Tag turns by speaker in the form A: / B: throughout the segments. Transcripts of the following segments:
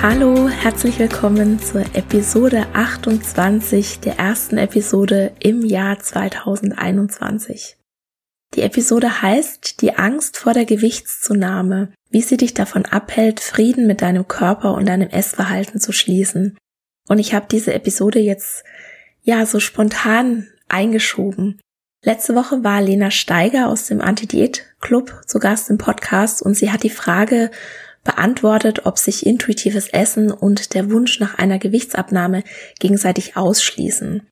A: Hallo, herzlich willkommen zur Episode 28 der ersten Episode im Jahr 2021. Die Episode heißt Die Angst vor der Gewichtszunahme, wie sie dich davon abhält, Frieden mit deinem Körper und deinem Essverhalten zu schließen. Und ich habe diese Episode jetzt ja so spontan eingeschoben. Letzte Woche war Lena Steiger aus dem Anti-Diät-Club zu Gast im Podcast und sie hat die Frage beantwortet, ob sich intuitives Essen und der Wunsch nach einer Gewichtsabnahme gegenseitig ausschließen.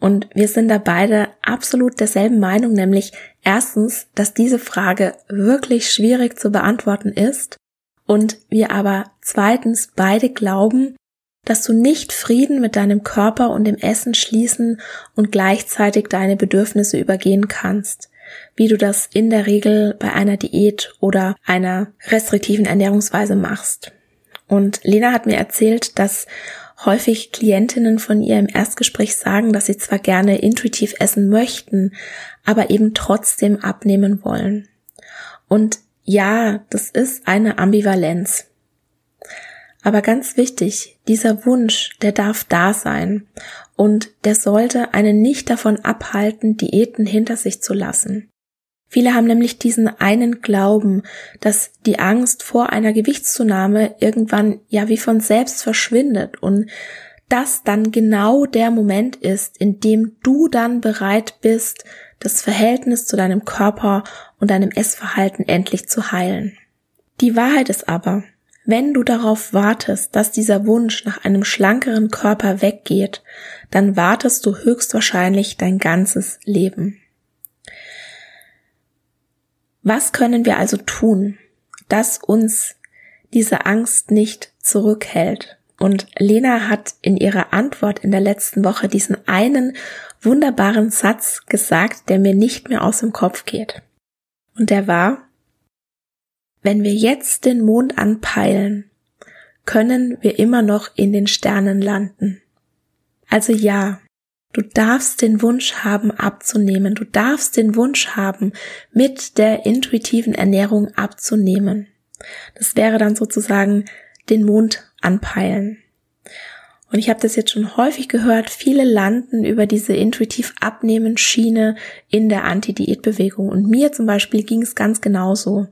A: Und wir sind da beide absolut derselben Meinung, nämlich erstens, dass diese Frage wirklich schwierig zu beantworten ist und wir aber zweitens beide glauben, dass du nicht Frieden mit deinem Körper und dem Essen schließen und gleichzeitig deine Bedürfnisse übergehen kannst wie du das in der Regel bei einer Diät oder einer restriktiven Ernährungsweise machst. Und Lena hat mir erzählt, dass häufig Klientinnen von ihr im Erstgespräch sagen, dass sie zwar gerne intuitiv essen möchten, aber eben trotzdem abnehmen wollen. Und ja, das ist eine Ambivalenz. Aber ganz wichtig, dieser Wunsch, der darf da sein und der sollte einen nicht davon abhalten, Diäten hinter sich zu lassen. Viele haben nämlich diesen einen Glauben, dass die Angst vor einer Gewichtszunahme irgendwann ja wie von selbst verschwindet und das dann genau der Moment ist, in dem du dann bereit bist, das Verhältnis zu deinem Körper und deinem Essverhalten endlich zu heilen. Die Wahrheit ist aber, wenn du darauf wartest, dass dieser Wunsch nach einem schlankeren Körper weggeht, dann wartest du höchstwahrscheinlich dein ganzes Leben. Was können wir also tun, dass uns diese Angst nicht zurückhält? Und Lena hat in ihrer Antwort in der letzten Woche diesen einen wunderbaren Satz gesagt, der mir nicht mehr aus dem Kopf geht. Und der war, wenn wir jetzt den Mond anpeilen, können wir immer noch in den Sternen landen. Also ja, du darfst den Wunsch haben abzunehmen, du darfst den Wunsch haben, mit der intuitiven Ernährung abzunehmen. Das wäre dann sozusagen den Mond anpeilen. Und ich habe das jetzt schon häufig gehört, viele landen über diese intuitiv abnehmen Schiene in der Anti-Diät-Bewegung. Und mir zum Beispiel ging es ganz genauso.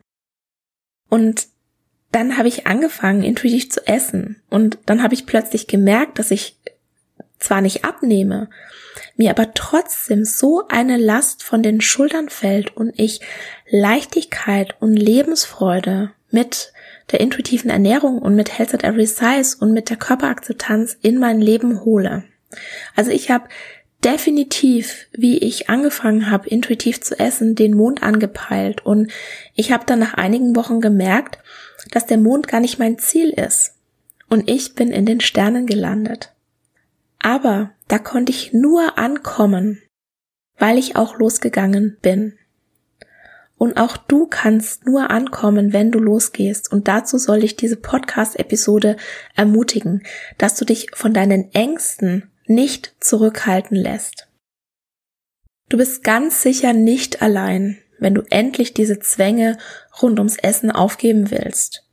A: Und dann habe ich angefangen, intuitiv zu essen. Und dann habe ich plötzlich gemerkt, dass ich zwar nicht abnehme, mir aber trotzdem so eine Last von den Schultern fällt und ich Leichtigkeit und Lebensfreude mit der intuitiven Ernährung und mit Health at Every Size und mit der Körperakzeptanz in mein Leben hole. Also ich habe definitiv, wie ich angefangen habe, intuitiv zu essen, den Mond angepeilt. Und ich habe dann nach einigen Wochen gemerkt, dass der Mond gar nicht mein Ziel ist. Und ich bin in den Sternen gelandet. Aber da konnte ich nur ankommen, weil ich auch losgegangen bin. Und auch du kannst nur ankommen, wenn du losgehst. Und dazu soll ich diese Podcast-Episode ermutigen, dass du dich von deinen Ängsten nicht zurückhalten lässt. Du bist ganz sicher nicht allein, wenn du endlich diese Zwänge rund ums Essen aufgeben willst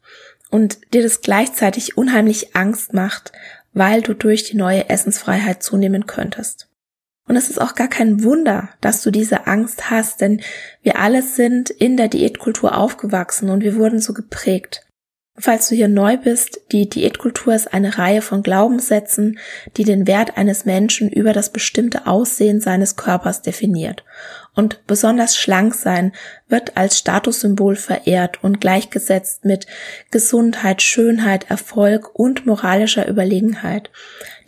A: und dir das gleichzeitig unheimlich Angst macht, weil du durch die neue Essensfreiheit zunehmen könntest. Und es ist auch gar kein Wunder, dass du diese Angst hast, denn wir alle sind in der Diätkultur aufgewachsen und wir wurden so geprägt. Falls du hier neu bist, die Diätkultur ist eine Reihe von Glaubenssätzen, die den Wert eines Menschen über das bestimmte Aussehen seines Körpers definiert. Und besonders schlank sein wird als Statussymbol verehrt und gleichgesetzt mit Gesundheit, Schönheit, Erfolg und moralischer Überlegenheit.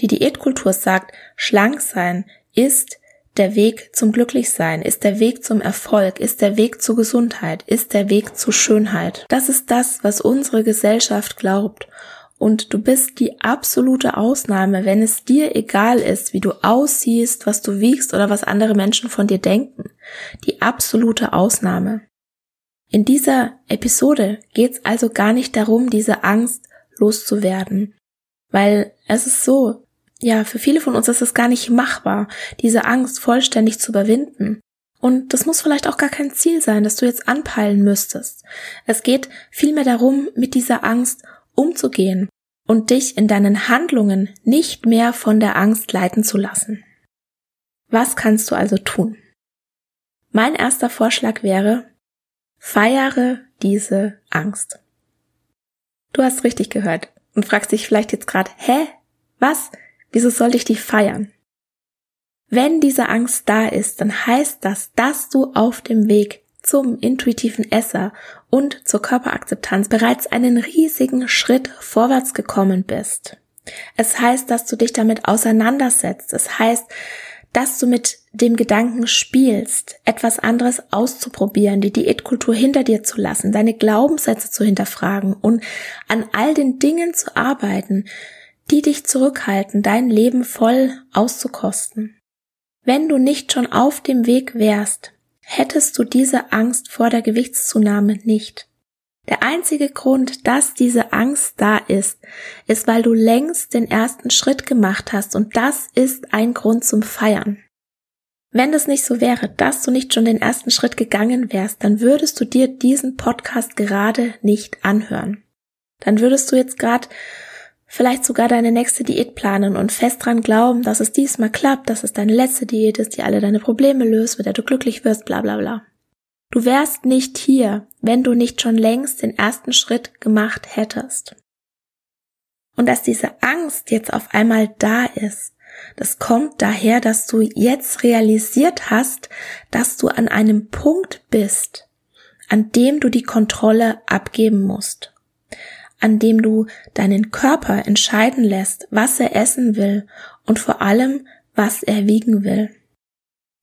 A: Die Diätkultur sagt, schlank sein ist der Weg zum Glücklichsein, ist der Weg zum Erfolg, ist der Weg zur Gesundheit, ist der Weg zur Schönheit. Das ist das, was unsere Gesellschaft glaubt. Und du bist die absolute Ausnahme, wenn es dir egal ist, wie du aussiehst, was du wiegst oder was andere Menschen von dir denken. Die absolute Ausnahme. In dieser Episode geht es also gar nicht darum, diese Angst loszuwerden. Weil es ist so, ja, für viele von uns ist es gar nicht machbar, diese Angst vollständig zu überwinden. Und das muss vielleicht auch gar kein Ziel sein, das du jetzt anpeilen müsstest. Es geht vielmehr darum, mit dieser Angst umzugehen und dich in deinen Handlungen nicht mehr von der Angst leiten zu lassen. Was kannst du also tun? Mein erster Vorschlag wäre, feiere diese Angst. Du hast richtig gehört und fragst dich vielleicht jetzt gerade, hä? Was? Wieso soll ich die feiern? Wenn diese Angst da ist, dann heißt das, dass du auf dem Weg zum intuitiven Esser und zur Körperakzeptanz bereits einen riesigen Schritt vorwärts gekommen bist. Es heißt, dass du dich damit auseinandersetzt. Es heißt, dass du mit dem Gedanken spielst, etwas anderes auszuprobieren, die Diätkultur hinter dir zu lassen, deine Glaubenssätze zu hinterfragen und an all den Dingen zu arbeiten, die dich zurückhalten, dein Leben voll auszukosten. Wenn du nicht schon auf dem Weg wärst, hättest du diese Angst vor der Gewichtszunahme nicht. Der einzige Grund, dass diese Angst da ist, ist, weil du längst den ersten Schritt gemacht hast und das ist ein Grund zum Feiern. Wenn es nicht so wäre, dass du nicht schon den ersten Schritt gegangen wärst, dann würdest du dir diesen Podcast gerade nicht anhören. Dann würdest du jetzt gerade vielleicht sogar deine nächste Diät planen und fest dran glauben, dass es diesmal klappt, dass es deine letzte Diät ist, die alle deine Probleme löst, mit der du glücklich wirst, bla bla bla. Du wärst nicht hier, wenn du nicht schon längst den ersten Schritt gemacht hättest. Und dass diese Angst jetzt auf einmal da ist, das kommt daher, dass du jetzt realisiert hast, dass du an einem Punkt bist, an dem du die Kontrolle abgeben musst an dem du deinen Körper entscheiden lässt, was er essen will und vor allem, was er wiegen will.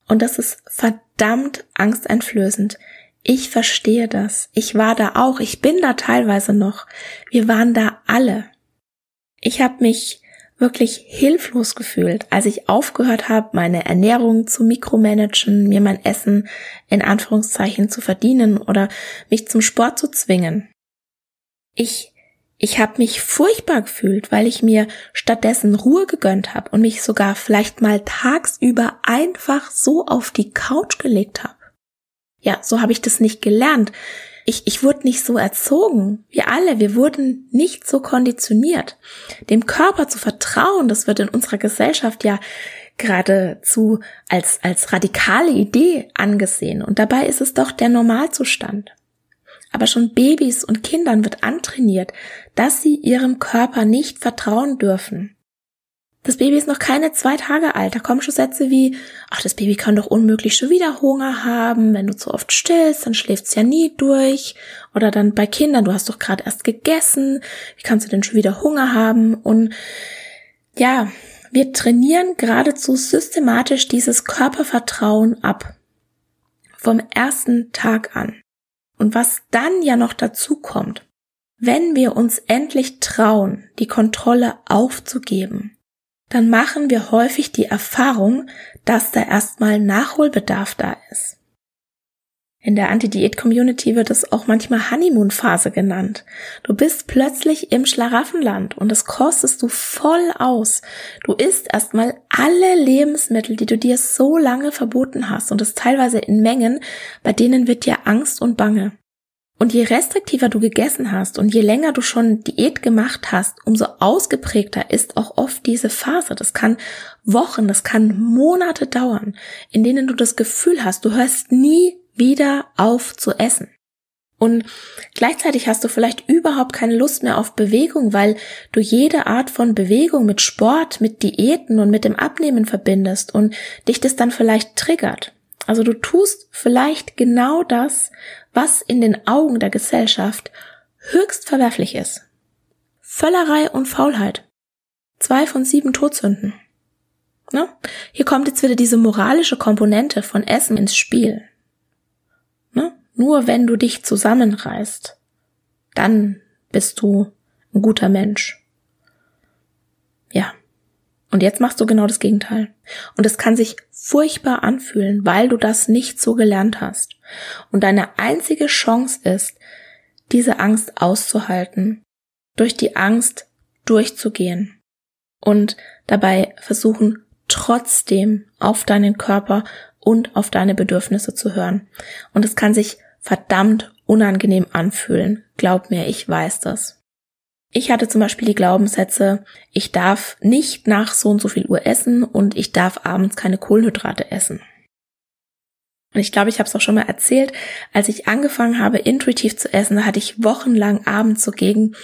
A: Und das ist verdammt angsteinflößend. Ich verstehe das. Ich war da auch. Ich bin da teilweise noch. Wir waren da alle. Ich habe mich wirklich hilflos gefühlt, als ich aufgehört habe, meine Ernährung zu mikromanagen, mir mein Essen in Anführungszeichen zu verdienen oder mich zum Sport zu zwingen. Ich ich habe mich furchtbar gefühlt, weil ich mir stattdessen Ruhe gegönnt habe und mich sogar vielleicht mal tagsüber einfach so auf die Couch gelegt habe. Ja, so habe ich das nicht gelernt. Ich, ich wurde nicht so erzogen. Wir alle, wir wurden nicht so konditioniert. Dem Körper zu vertrauen, das wird in unserer Gesellschaft ja geradezu als, als radikale Idee angesehen. Und dabei ist es doch der Normalzustand. Aber schon Babys und Kindern wird antrainiert, dass sie ihrem Körper nicht vertrauen dürfen. Das Baby ist noch keine zwei Tage alt. Da kommen schon Sätze wie, ach, das Baby kann doch unmöglich schon wieder Hunger haben. Wenn du zu oft stillst, dann schläft's ja nie durch. Oder dann bei Kindern, du hast doch gerade erst gegessen. Wie kannst du denn schon wieder Hunger haben? Und ja, wir trainieren geradezu systematisch dieses Körpervertrauen ab. Vom ersten Tag an. Und was dann ja noch dazu kommt, wenn wir uns endlich trauen, die Kontrolle aufzugeben, dann machen wir häufig die Erfahrung, dass da erstmal Nachholbedarf da ist. In der Anti-Diät-Community wird es auch manchmal Honeymoon-Phase genannt. Du bist plötzlich im Schlaraffenland und das kostest du voll aus. Du isst erstmal alle Lebensmittel, die du dir so lange verboten hast und das teilweise in Mengen, bei denen wird dir Angst und Bange. Und je restriktiver du gegessen hast und je länger du schon Diät gemacht hast, umso ausgeprägter ist auch oft diese Phase. Das kann Wochen, das kann Monate dauern, in denen du das Gefühl hast, du hörst nie wieder auf zu essen. Und gleichzeitig hast du vielleicht überhaupt keine Lust mehr auf Bewegung, weil du jede Art von Bewegung mit Sport, mit Diäten und mit dem Abnehmen verbindest und dich das dann vielleicht triggert. Also du tust vielleicht genau das, was in den Augen der Gesellschaft höchst verwerflich ist. Völlerei und Faulheit. Zwei von sieben Todsünden. Ne? Hier kommt jetzt wieder diese moralische Komponente von Essen ins Spiel. Nur wenn du dich zusammenreißt, dann bist du ein guter Mensch. Ja. Und jetzt machst du genau das Gegenteil. Und es kann sich furchtbar anfühlen, weil du das nicht so gelernt hast. Und deine einzige Chance ist, diese Angst auszuhalten, durch die Angst durchzugehen und dabei versuchen, trotzdem auf deinen Körper und auf deine Bedürfnisse zu hören. Und es kann sich verdammt unangenehm anfühlen. Glaub mir, ich weiß das. Ich hatte zum Beispiel die Glaubenssätze, ich darf nicht nach so und so viel Uhr essen und ich darf abends keine Kohlenhydrate essen. Und ich glaube, ich habe es auch schon mal erzählt, als ich angefangen habe, intuitiv zu essen, da hatte ich wochenlang abends so gegen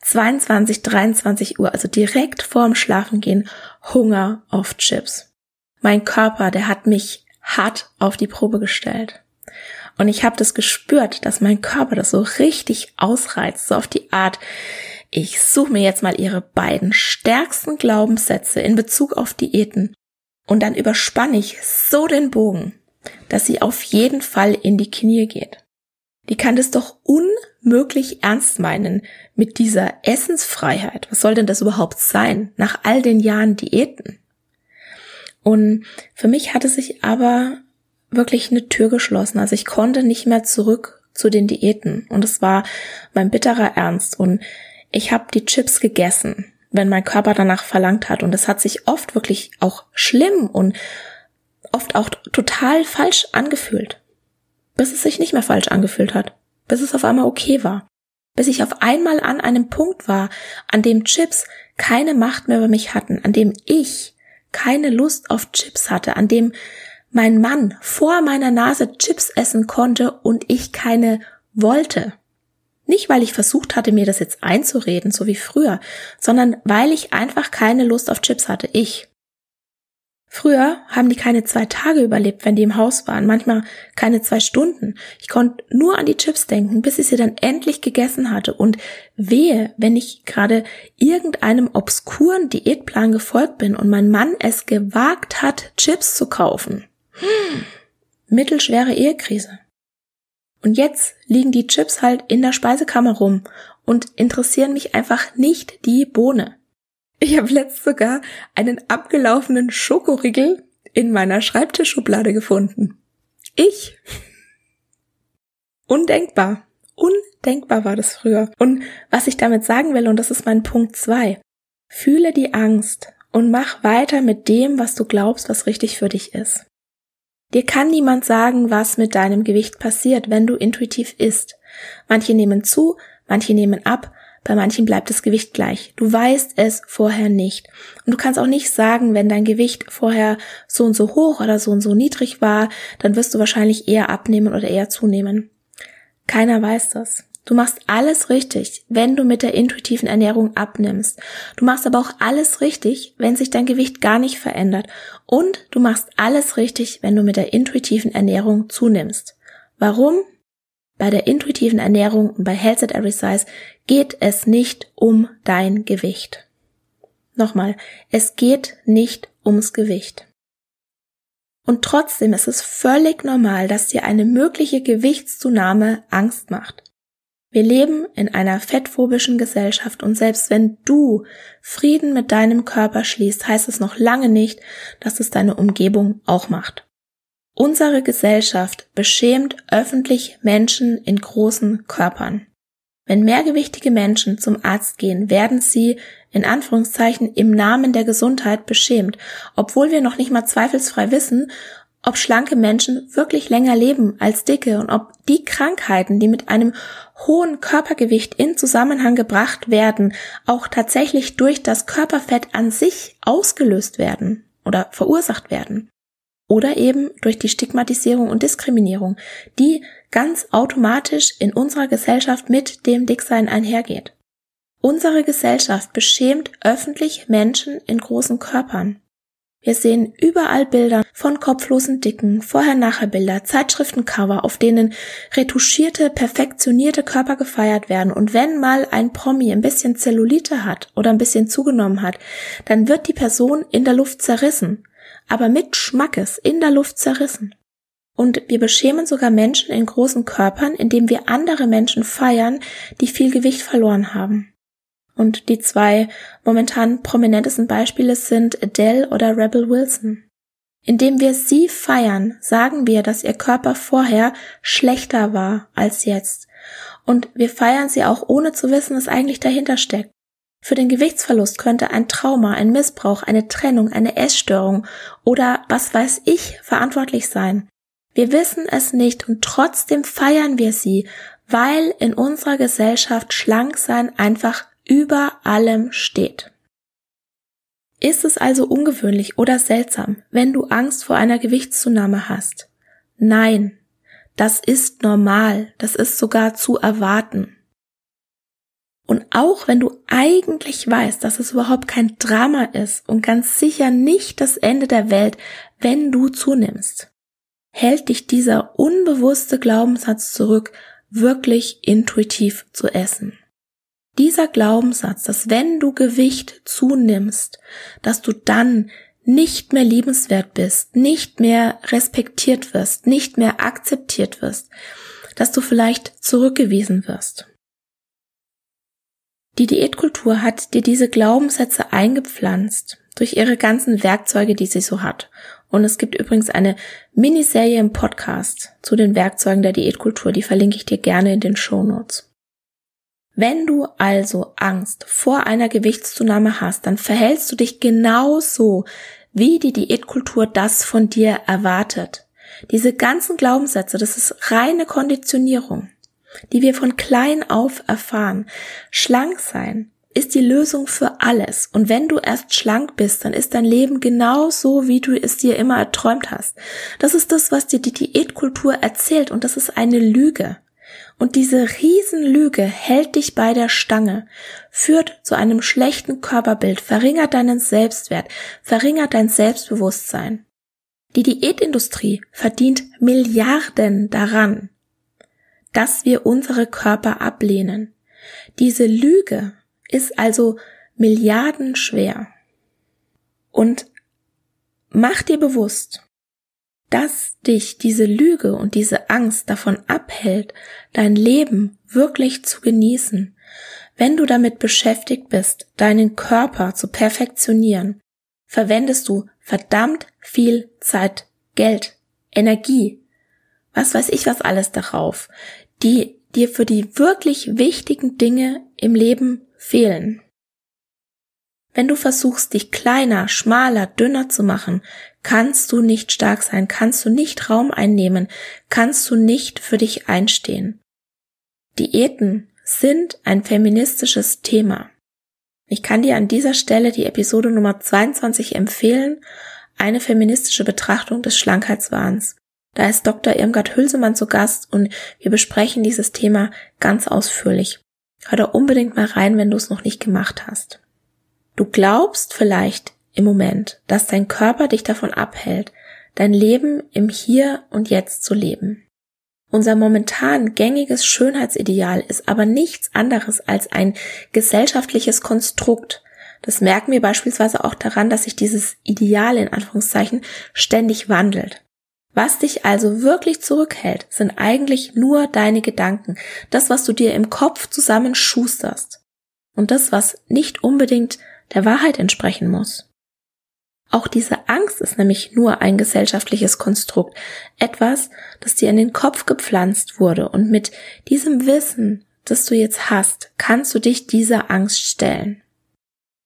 A: 22, 23 Uhr, also direkt vorm Schlafengehen, Hunger auf Chips. Mein Körper, der hat mich hart auf die Probe gestellt. Und ich habe das gespürt, dass mein Körper das so richtig ausreizt, so auf die Art, ich suche mir jetzt mal ihre beiden stärksten Glaubenssätze in Bezug auf Diäten und dann überspanne ich so den Bogen, dass sie auf jeden Fall in die Knie geht. Die kann das doch unmöglich ernst meinen mit dieser Essensfreiheit. Was soll denn das überhaupt sein nach all den Jahren Diäten? Und für mich hatte sich aber wirklich eine Tür geschlossen. Also ich konnte nicht mehr zurück zu den Diäten. Und es war mein bitterer Ernst. Und ich habe die Chips gegessen, wenn mein Körper danach verlangt hat. Und es hat sich oft wirklich auch schlimm und oft auch total falsch angefühlt. Bis es sich nicht mehr falsch angefühlt hat. Bis es auf einmal okay war. Bis ich auf einmal an einem Punkt war, an dem Chips keine Macht mehr über mich hatten, an dem ich keine Lust auf Chips hatte, an dem mein Mann vor meiner Nase Chips essen konnte und ich keine wollte. Nicht, weil ich versucht hatte, mir das jetzt einzureden, so wie früher, sondern weil ich einfach keine Lust auf Chips hatte. Ich. Früher haben die keine zwei Tage überlebt, wenn die im Haus waren, manchmal keine zwei Stunden. Ich konnte nur an die Chips denken, bis ich sie dann endlich gegessen hatte. Und wehe, wenn ich gerade irgendeinem obskuren Diätplan gefolgt bin und mein Mann es gewagt hat, Chips zu kaufen. Mittelschwere Ehekrise. Und jetzt liegen die Chips halt in der Speisekammer rum und interessieren mich einfach nicht die Bohne. Ich habe letzt sogar einen abgelaufenen Schokoriegel in meiner Schreibtischschublade gefunden. Ich. Undenkbar. Undenkbar war das früher. Und was ich damit sagen will, und das ist mein Punkt zwei: fühle die Angst und mach weiter mit dem, was du glaubst, was richtig für dich ist. Dir kann niemand sagen, was mit deinem Gewicht passiert, wenn du intuitiv isst. Manche nehmen zu, manche nehmen ab, bei manchen bleibt das Gewicht gleich. Du weißt es vorher nicht. Und du kannst auch nicht sagen, wenn dein Gewicht vorher so und so hoch oder so und so niedrig war, dann wirst du wahrscheinlich eher abnehmen oder eher zunehmen. Keiner weiß das. Du machst alles richtig, wenn du mit der intuitiven Ernährung abnimmst. Du machst aber auch alles richtig, wenn sich dein Gewicht gar nicht verändert. Und du machst alles richtig, wenn du mit der intuitiven Ernährung zunimmst. Warum? Bei der intuitiven Ernährung und bei Health at Every Size geht es nicht um dein Gewicht. Nochmal, es geht nicht ums Gewicht. Und trotzdem ist es völlig normal, dass dir eine mögliche Gewichtszunahme Angst macht. Wir leben in einer fettphobischen Gesellschaft und selbst wenn du Frieden mit deinem Körper schließt, heißt es noch lange nicht, dass es deine Umgebung auch macht. Unsere Gesellschaft beschämt öffentlich Menschen in großen Körpern. Wenn mehrgewichtige Menschen zum Arzt gehen, werden sie in Anführungszeichen im Namen der Gesundheit beschämt, obwohl wir noch nicht mal zweifelsfrei wissen, ob schlanke Menschen wirklich länger leben als dicke und ob die Krankheiten, die mit einem hohen Körpergewicht in Zusammenhang gebracht werden, auch tatsächlich durch das Körperfett an sich ausgelöst werden oder verursacht werden. Oder eben durch die Stigmatisierung und Diskriminierung, die ganz automatisch in unserer Gesellschaft mit dem Dicksein einhergeht. Unsere Gesellschaft beschämt öffentlich Menschen in großen Körpern. Wir sehen überall Bilder von kopflosen Dicken, Vorher-Nachher-Bilder, Zeitschriftencover, auf denen retuschierte, perfektionierte Körper gefeiert werden. Und wenn mal ein Promi ein bisschen Zellulite hat oder ein bisschen zugenommen hat, dann wird die Person in der Luft zerrissen. Aber mit Schmackes in der Luft zerrissen. Und wir beschämen sogar Menschen in großen Körpern, indem wir andere Menschen feiern, die viel Gewicht verloren haben. Und die zwei momentan prominentesten Beispiele sind Adele oder Rebel Wilson. Indem wir sie feiern, sagen wir, dass ihr Körper vorher schlechter war als jetzt. Und wir feiern sie auch ohne zu wissen, was eigentlich dahinter steckt. Für den Gewichtsverlust könnte ein Trauma, ein Missbrauch, eine Trennung, eine Essstörung oder was weiß ich verantwortlich sein. Wir wissen es nicht und trotzdem feiern wir sie, weil in unserer Gesellschaft Schlanksein einfach über allem steht. Ist es also ungewöhnlich oder seltsam, wenn du Angst vor einer Gewichtszunahme hast? Nein, das ist normal, das ist sogar zu erwarten. Und auch wenn du eigentlich weißt, dass es überhaupt kein Drama ist und ganz sicher nicht das Ende der Welt, wenn du zunimmst, hält dich dieser unbewusste Glaubenssatz zurück, wirklich intuitiv zu essen. Dieser Glaubenssatz, dass wenn du Gewicht zunimmst, dass du dann nicht mehr liebenswert bist, nicht mehr respektiert wirst, nicht mehr akzeptiert wirst, dass du vielleicht zurückgewiesen wirst. Die Diätkultur hat dir diese Glaubenssätze eingepflanzt durch ihre ganzen Werkzeuge, die sie so hat. Und es gibt übrigens eine Miniserie im Podcast zu den Werkzeugen der Diätkultur, die verlinke ich dir gerne in den Show Notes. Wenn du also Angst vor einer Gewichtszunahme hast, dann verhältst du dich genauso, wie die Diätkultur das von dir erwartet. Diese ganzen Glaubenssätze, das ist reine Konditionierung, die wir von klein auf erfahren. Schlank sein ist die Lösung für alles. Und wenn du erst schlank bist, dann ist dein Leben genau so, wie du es dir immer erträumt hast. Das ist das, was dir die Diätkultur erzählt und das ist eine Lüge. Und diese Riesenlüge hält dich bei der Stange, führt zu einem schlechten Körperbild, verringert deinen Selbstwert, verringert dein Selbstbewusstsein. Die Diätindustrie verdient Milliarden daran, dass wir unsere Körper ablehnen. Diese Lüge ist also milliardenschwer. Und mach dir bewusst, dass dich diese Lüge und diese Angst davon abhält, dein Leben wirklich zu genießen, wenn du damit beschäftigt bist, deinen Körper zu perfektionieren, verwendest du verdammt viel Zeit, Geld, Energie, was weiß ich was alles darauf, die dir für die wirklich wichtigen Dinge im Leben fehlen. Wenn du versuchst, dich kleiner, schmaler, dünner zu machen, kannst du nicht stark sein, kannst du nicht Raum einnehmen, kannst du nicht für dich einstehen. Diäten sind ein feministisches Thema. Ich kann dir an dieser Stelle die Episode Nummer 22 empfehlen, eine feministische Betrachtung des Schlankheitswahns. Da ist Dr. Irmgard Hülsemann zu Gast und wir besprechen dieses Thema ganz ausführlich. Hör da unbedingt mal rein, wenn du es noch nicht gemacht hast. Du glaubst vielleicht im Moment, dass dein Körper dich davon abhält, dein Leben im Hier und Jetzt zu leben. Unser momentan gängiges Schönheitsideal ist aber nichts anderes als ein gesellschaftliches Konstrukt. Das merken wir beispielsweise auch daran, dass sich dieses Ideal in Anführungszeichen ständig wandelt. Was dich also wirklich zurückhält, sind eigentlich nur deine Gedanken, das, was du dir im Kopf zusammenschusterst und das, was nicht unbedingt der Wahrheit entsprechen muss. Auch diese Angst ist nämlich nur ein gesellschaftliches Konstrukt, etwas, das dir in den Kopf gepflanzt wurde und mit diesem Wissen, das du jetzt hast, kannst du dich dieser Angst stellen.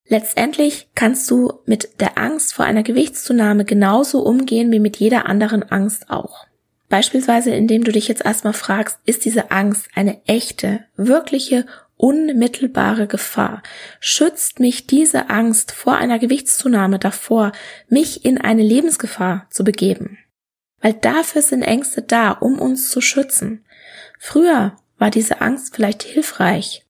A: Letztendlich kannst du mit der Angst vor einer Gewichtszunahme genauso umgehen wie mit jeder anderen Angst auch. Beispielsweise indem du dich jetzt erstmal fragst, ist diese Angst eine echte, wirkliche, unmittelbare Gefahr? Schützt mich diese Angst vor einer Gewichtszunahme davor, mich in eine Lebensgefahr zu begeben? Weil dafür sind Ängste da, um uns zu schützen. Früher war diese Angst vielleicht hilfreich,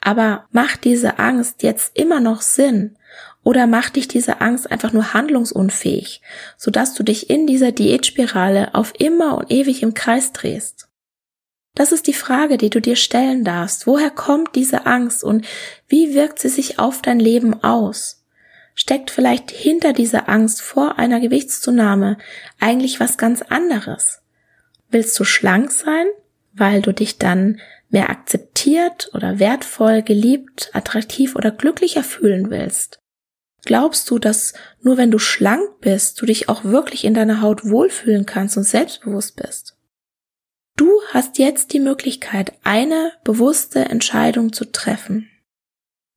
A: aber macht diese Angst jetzt immer noch Sinn? Oder macht dich diese Angst einfach nur handlungsunfähig, sodass du dich in dieser Diätspirale auf immer und ewig im Kreis drehst? Das ist die Frage, die du dir stellen darfst. Woher kommt diese Angst und wie wirkt sie sich auf dein Leben aus? Steckt vielleicht hinter dieser Angst vor einer Gewichtszunahme eigentlich was ganz anderes? Willst du schlank sein, weil du dich dann mehr akzeptiert oder wertvoll, geliebt, attraktiv oder glücklicher fühlen willst? Glaubst du, dass nur wenn du schlank bist, du dich auch wirklich in deiner Haut wohlfühlen kannst und selbstbewusst bist? Du hast jetzt die Möglichkeit, eine bewusste Entscheidung zu treffen.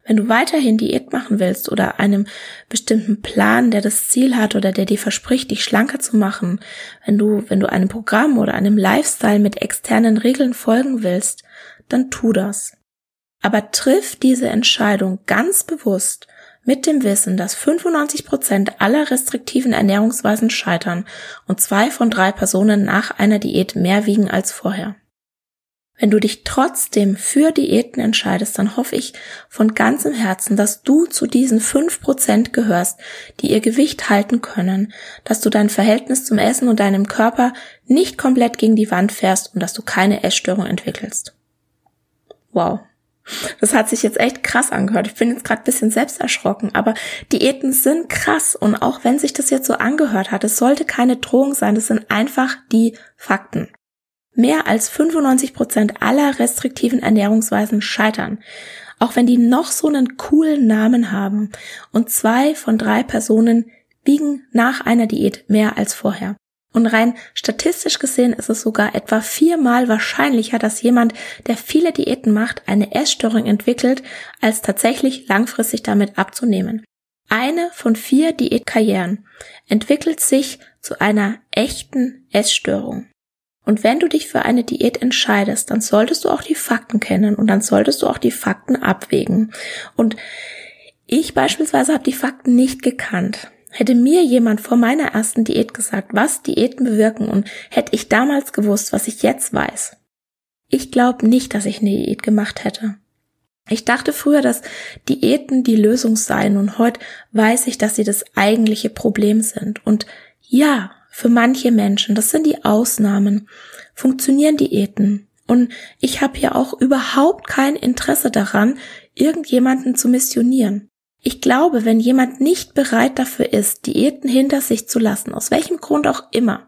A: Wenn du weiterhin Diät machen willst oder einem bestimmten Plan, der das Ziel hat oder der dir verspricht, dich schlanker zu machen, wenn du, wenn du einem Programm oder einem Lifestyle mit externen Regeln folgen willst, dann tu das. Aber triff diese Entscheidung ganz bewusst mit dem Wissen, dass 95 Prozent aller restriktiven Ernährungsweisen scheitern und zwei von drei Personen nach einer Diät mehr wiegen als vorher. Wenn du dich trotzdem für Diäten entscheidest, dann hoffe ich von ganzem Herzen, dass du zu diesen fünf Prozent gehörst, die ihr Gewicht halten können, dass du dein Verhältnis zum Essen und deinem Körper nicht komplett gegen die Wand fährst und dass du keine Essstörung entwickelst. Wow, das hat sich jetzt echt krass angehört. Ich bin jetzt gerade bisschen selbst erschrocken, aber Diäten sind krass und auch wenn sich das jetzt so angehört hat, es sollte keine Drohung sein, das sind einfach die Fakten. Mehr als 95 Prozent aller restriktiven Ernährungsweisen scheitern. Auch wenn die noch so einen coolen Namen haben. Und zwei von drei Personen wiegen nach einer Diät mehr als vorher. Und rein statistisch gesehen ist es sogar etwa viermal wahrscheinlicher, dass jemand, der viele Diäten macht, eine Essstörung entwickelt, als tatsächlich langfristig damit abzunehmen. Eine von vier Diätkarrieren entwickelt sich zu einer echten Essstörung. Und wenn du dich für eine Diät entscheidest, dann solltest du auch die Fakten kennen und dann solltest du auch die Fakten abwägen. Und ich beispielsweise habe die Fakten nicht gekannt. Hätte mir jemand vor meiner ersten Diät gesagt, was Diäten bewirken und hätte ich damals gewusst, was ich jetzt weiß. Ich glaube nicht, dass ich eine Diät gemacht hätte. Ich dachte früher, dass Diäten die Lösung seien und heute weiß ich, dass sie das eigentliche Problem sind. Und ja, für manche Menschen, das sind die Ausnahmen, funktionieren Diäten. Und ich habe hier auch überhaupt kein Interesse daran, irgendjemanden zu missionieren. Ich glaube, wenn jemand nicht bereit dafür ist, Diäten hinter sich zu lassen, aus welchem Grund auch immer,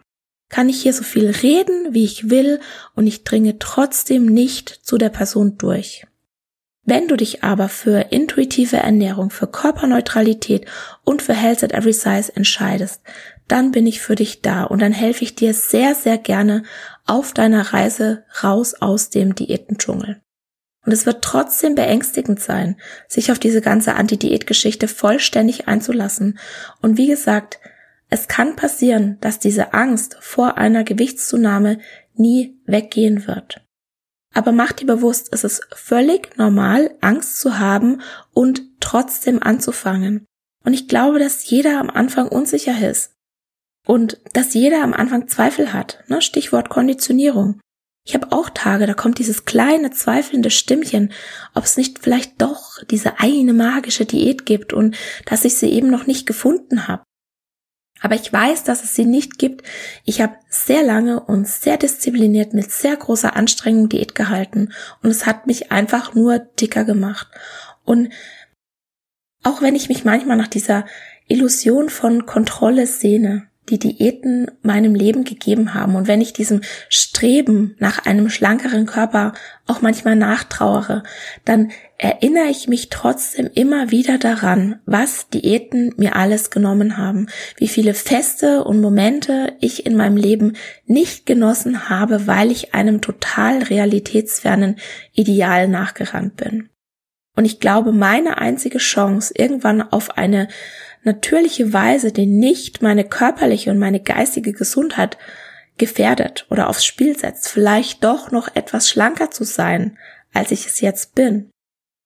A: kann ich hier so viel reden, wie ich will, und ich dringe trotzdem nicht zu der Person durch. Wenn du dich aber für intuitive Ernährung, für Körperneutralität und für Health at Every Size entscheidest, dann bin ich für dich da und dann helfe ich dir sehr, sehr gerne auf deiner Reise raus aus dem Diätendschungel. Und es wird trotzdem beängstigend sein, sich auf diese ganze Anti-Diät-Geschichte vollständig einzulassen. Und wie gesagt, es kann passieren, dass diese Angst vor einer Gewichtszunahme nie weggehen wird. Aber mach dir bewusst, es ist völlig normal, Angst zu haben und trotzdem anzufangen. Und ich glaube, dass jeder am Anfang unsicher ist. Und dass jeder am Anfang Zweifel hat. Ne? Stichwort Konditionierung. Ich habe auch Tage, da kommt dieses kleine zweifelnde Stimmchen, ob es nicht vielleicht doch diese eine magische Diät gibt und dass ich sie eben noch nicht gefunden habe. Aber ich weiß, dass es sie nicht gibt. Ich habe sehr lange und sehr diszipliniert mit sehr großer Anstrengung Diät gehalten und es hat mich einfach nur dicker gemacht. Und auch wenn ich mich manchmal nach dieser Illusion von Kontrolle sehne, die Diäten meinem Leben gegeben haben. Und wenn ich diesem Streben nach einem schlankeren Körper auch manchmal nachtrauere, dann erinnere ich mich trotzdem immer wieder daran, was Diäten mir alles genommen haben, wie viele Feste und Momente ich in meinem Leben nicht genossen habe, weil ich einem total realitätsfernen Ideal nachgerannt bin. Und ich glaube, meine einzige Chance, irgendwann auf eine natürliche Weise, die nicht meine körperliche und meine geistige Gesundheit gefährdet oder aufs Spiel setzt, vielleicht doch noch etwas schlanker zu sein, als ich es jetzt bin,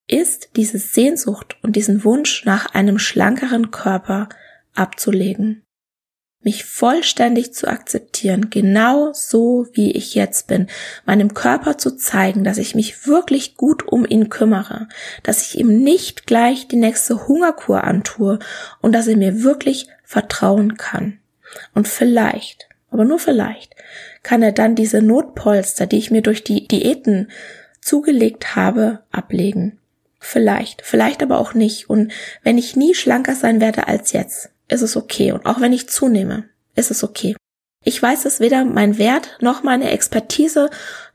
A: ist diese Sehnsucht und diesen Wunsch nach einem schlankeren Körper abzulegen mich vollständig zu akzeptieren, genau so wie ich jetzt bin, meinem Körper zu zeigen, dass ich mich wirklich gut um ihn kümmere, dass ich ihm nicht gleich die nächste Hungerkur antue und dass er mir wirklich vertrauen kann. Und vielleicht, aber nur vielleicht, kann er dann diese Notpolster, die ich mir durch die Diäten zugelegt habe, ablegen. Vielleicht, vielleicht aber auch nicht. Und wenn ich nie schlanker sein werde als jetzt, ist es okay. Und auch wenn ich zunehme, ist es okay. Ich weiß, dass weder mein Wert noch meine Expertise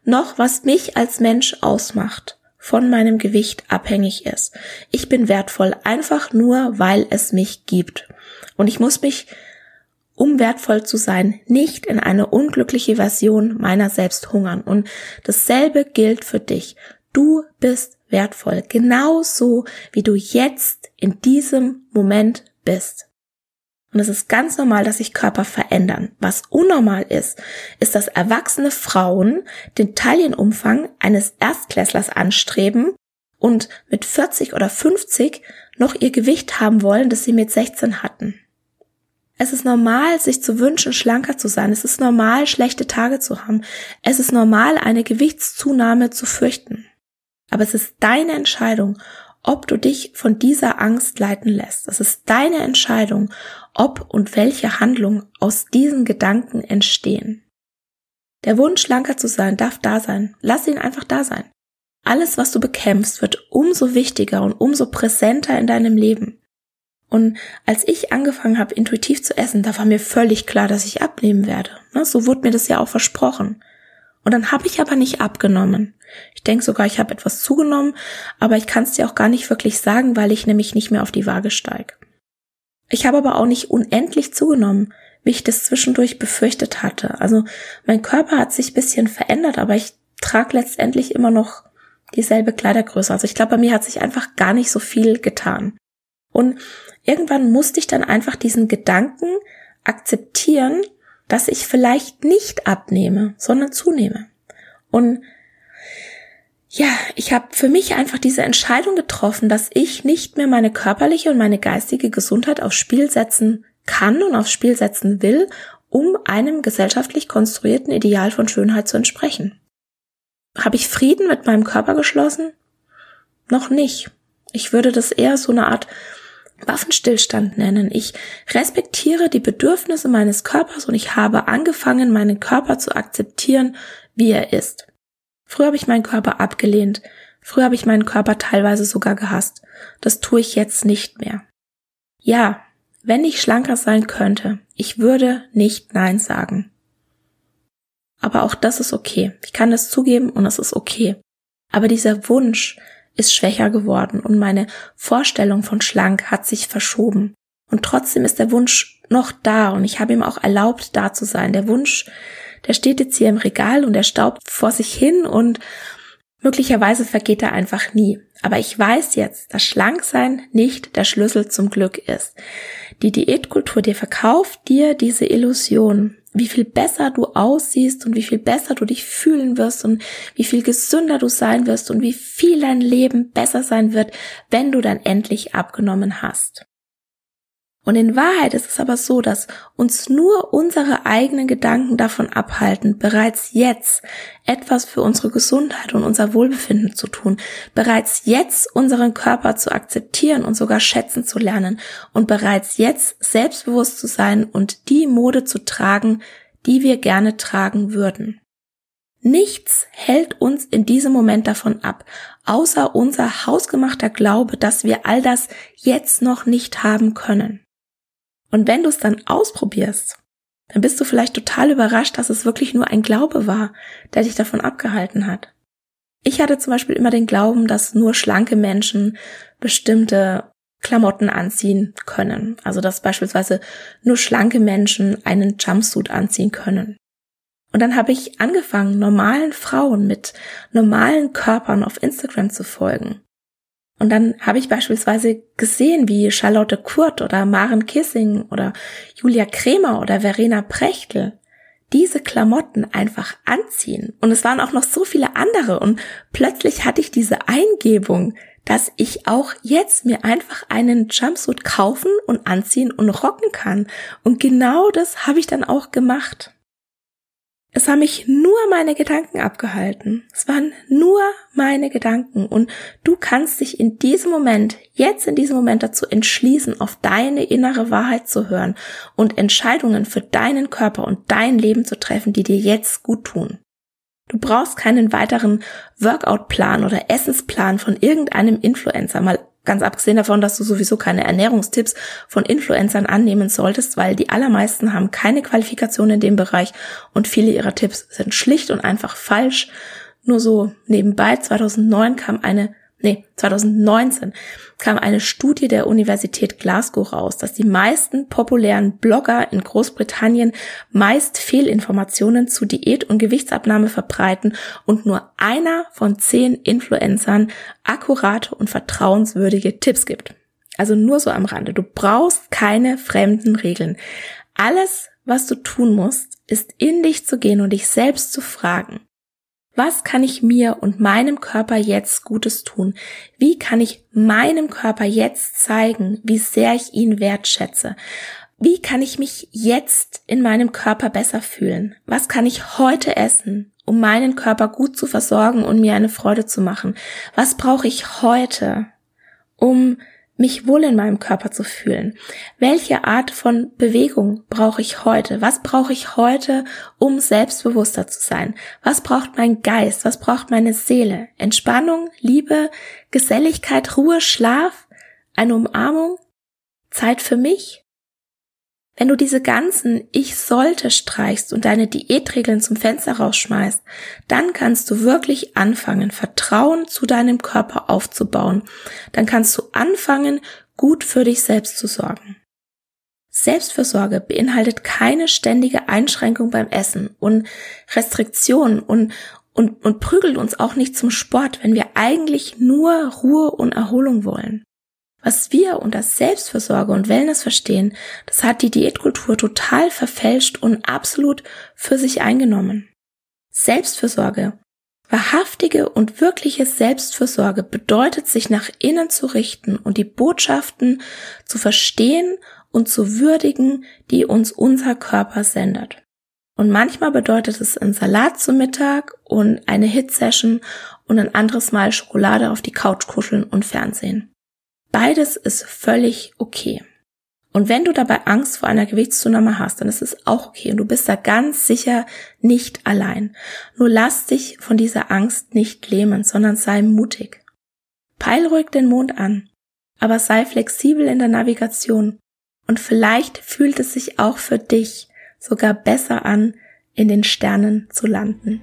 A: noch was mich als Mensch ausmacht von meinem Gewicht abhängig ist. Ich bin wertvoll einfach nur, weil es mich gibt. Und ich muss mich, um wertvoll zu sein, nicht in eine unglückliche Version meiner selbst hungern. Und dasselbe gilt für dich. Du bist wertvoll, genauso wie du jetzt in diesem Moment bist. Und es ist ganz normal, dass sich Körper verändern. Was unnormal ist, ist, dass erwachsene Frauen den Taillenumfang eines Erstklässlers anstreben und mit 40 oder 50 noch ihr Gewicht haben wollen, das sie mit 16 hatten. Es ist normal, sich zu wünschen, schlanker zu sein. Es ist normal, schlechte Tage zu haben. Es ist normal, eine Gewichtszunahme zu fürchten. Aber es ist deine Entscheidung, ob du dich von dieser Angst leiten lässt. Es ist deine Entscheidung, ob und welche Handlungen aus diesen Gedanken entstehen. Der Wunsch, schlanker zu sein, darf da sein. Lass ihn einfach da sein. Alles, was du bekämpfst, wird umso wichtiger und umso präsenter in deinem Leben. Und als ich angefangen habe, intuitiv zu essen, da war mir völlig klar, dass ich abnehmen werde. Ne, so wurde mir das ja auch versprochen. Und dann habe ich aber nicht abgenommen. Ich denke sogar, ich habe etwas zugenommen, aber ich kann es dir auch gar nicht wirklich sagen, weil ich nämlich nicht mehr auf die Waage steige. Ich habe aber auch nicht unendlich zugenommen, wie ich das zwischendurch befürchtet hatte. Also mein Körper hat sich bisschen verändert, aber ich trage letztendlich immer noch dieselbe Kleidergröße. Also ich glaube, bei mir hat sich einfach gar nicht so viel getan. Und irgendwann musste ich dann einfach diesen Gedanken akzeptieren, dass ich vielleicht nicht abnehme, sondern zunehme. Und ja, ich habe für mich einfach diese Entscheidung getroffen, dass ich nicht mehr meine körperliche und meine geistige Gesundheit aufs Spiel setzen kann und aufs Spiel setzen will, um einem gesellschaftlich konstruierten Ideal von Schönheit zu entsprechen. Habe ich Frieden mit meinem Körper geschlossen? Noch nicht. Ich würde das eher so eine Art Waffenstillstand nennen. Ich respektiere die Bedürfnisse meines Körpers und ich habe angefangen, meinen Körper zu akzeptieren, wie er ist. Früher habe ich meinen Körper abgelehnt. Früher habe ich meinen Körper teilweise sogar gehasst. Das tue ich jetzt nicht mehr. Ja, wenn ich schlanker sein könnte, ich würde nicht Nein sagen. Aber auch das ist okay. Ich kann das zugeben und es ist okay. Aber dieser Wunsch, ist schwächer geworden und meine Vorstellung von schlank hat sich verschoben. Und trotzdem ist der Wunsch noch da und ich habe ihm auch erlaubt, da zu sein. Der Wunsch, der steht jetzt hier im Regal und er staubt vor sich hin und möglicherweise vergeht er einfach nie. Aber ich weiß jetzt, dass Schlanksein nicht der Schlüssel zum Glück ist. Die Diätkultur dir verkauft dir diese Illusion, wie viel besser du aussiehst und wie viel besser du dich fühlen wirst und wie viel gesünder du sein wirst und wie viel dein Leben besser sein wird, wenn du dann endlich abgenommen hast. Und in Wahrheit ist es aber so, dass uns nur unsere eigenen Gedanken davon abhalten, bereits jetzt etwas für unsere Gesundheit und unser Wohlbefinden zu tun, bereits jetzt unseren Körper zu akzeptieren und sogar schätzen zu lernen und bereits jetzt selbstbewusst zu sein und die Mode zu tragen, die wir gerne tragen würden. Nichts hält uns in diesem Moment davon ab, außer unser hausgemachter Glaube, dass wir all das jetzt noch nicht haben können. Und wenn du es dann ausprobierst, dann bist du vielleicht total überrascht, dass es wirklich nur ein Glaube war, der dich davon abgehalten hat. Ich hatte zum Beispiel immer den Glauben, dass nur schlanke Menschen bestimmte Klamotten anziehen können. Also dass beispielsweise nur schlanke Menschen einen Jumpsuit anziehen können. Und dann habe ich angefangen, normalen Frauen mit normalen Körpern auf Instagram zu folgen. Und dann habe ich beispielsweise gesehen, wie Charlotte Kurt oder Maren Kissing oder Julia Kremer oder Verena Prechtel diese Klamotten einfach anziehen. Und es waren auch noch so viele andere. Und plötzlich hatte ich diese Eingebung, dass ich auch jetzt mir einfach einen Jumpsuit kaufen und anziehen und rocken kann. Und genau das habe ich dann auch gemacht. Es haben mich nur meine Gedanken abgehalten. Es waren nur meine Gedanken. Und du kannst dich in diesem Moment, jetzt in diesem Moment dazu entschließen, auf deine innere Wahrheit zu hören und Entscheidungen für deinen Körper und dein Leben zu treffen, die dir jetzt gut tun. Du brauchst keinen weiteren Workout-Plan oder Essensplan von irgendeinem Influencer, mal Ganz abgesehen davon, dass du sowieso keine Ernährungstipps von Influencern annehmen solltest, weil die allermeisten haben keine Qualifikation in dem Bereich und viele ihrer Tipps sind schlicht und einfach falsch. Nur so nebenbei, 2009 kam eine nee, 2019 kam eine Studie der Universität Glasgow raus, dass die meisten populären Blogger in Großbritannien meist Fehlinformationen zu Diät und Gewichtsabnahme verbreiten und nur einer von zehn Influencern akkurate und vertrauenswürdige Tipps gibt. Also nur so am Rande. Du brauchst keine fremden Regeln. Alles, was du tun musst, ist in dich zu gehen und dich selbst zu fragen. Was kann ich mir und meinem Körper jetzt Gutes tun? Wie kann ich meinem Körper jetzt zeigen, wie sehr ich ihn wertschätze? Wie kann ich mich jetzt in meinem Körper besser fühlen? Was kann ich heute essen, um meinen Körper gut zu versorgen und mir eine Freude zu machen? Was brauche ich heute, um mich wohl in meinem Körper zu fühlen? Welche Art von Bewegung brauche ich heute? Was brauche ich heute, um selbstbewusster zu sein? Was braucht mein Geist? Was braucht meine Seele? Entspannung, Liebe, Geselligkeit, Ruhe, Schlaf, eine Umarmung? Zeit für mich? Wenn du diese ganzen Ich sollte streichst und deine Diätregeln zum Fenster rausschmeißt, dann kannst du wirklich anfangen, Vertrauen zu deinem Körper aufzubauen. Dann kannst du anfangen, gut für dich selbst zu sorgen. Selbstfürsorge beinhaltet keine ständige Einschränkung beim Essen und Restriktionen und, und, und prügelt uns auch nicht zum Sport, wenn wir eigentlich nur Ruhe und Erholung wollen. Was wir unter Selbstversorge und Wellness verstehen, das hat die Diätkultur total verfälscht und absolut für sich eingenommen. Selbstversorge, wahrhaftige und wirkliche Selbstversorge bedeutet, sich nach innen zu richten und die Botschaften zu verstehen und zu würdigen, die uns unser Körper sendet. Und manchmal bedeutet es ein Salat zum Mittag und eine Hit-Session und ein anderes Mal Schokolade auf die Couch kuscheln und Fernsehen. Beides ist völlig okay. Und wenn du dabei Angst vor einer Gewichtszunahme hast, dann ist es auch okay und du bist da ganz sicher nicht allein. Nur lass dich von dieser Angst nicht lähmen, sondern sei mutig. Peil ruhig den Mond an, aber sei flexibel in der Navigation und vielleicht fühlt es sich auch für dich sogar besser an, in den Sternen zu landen.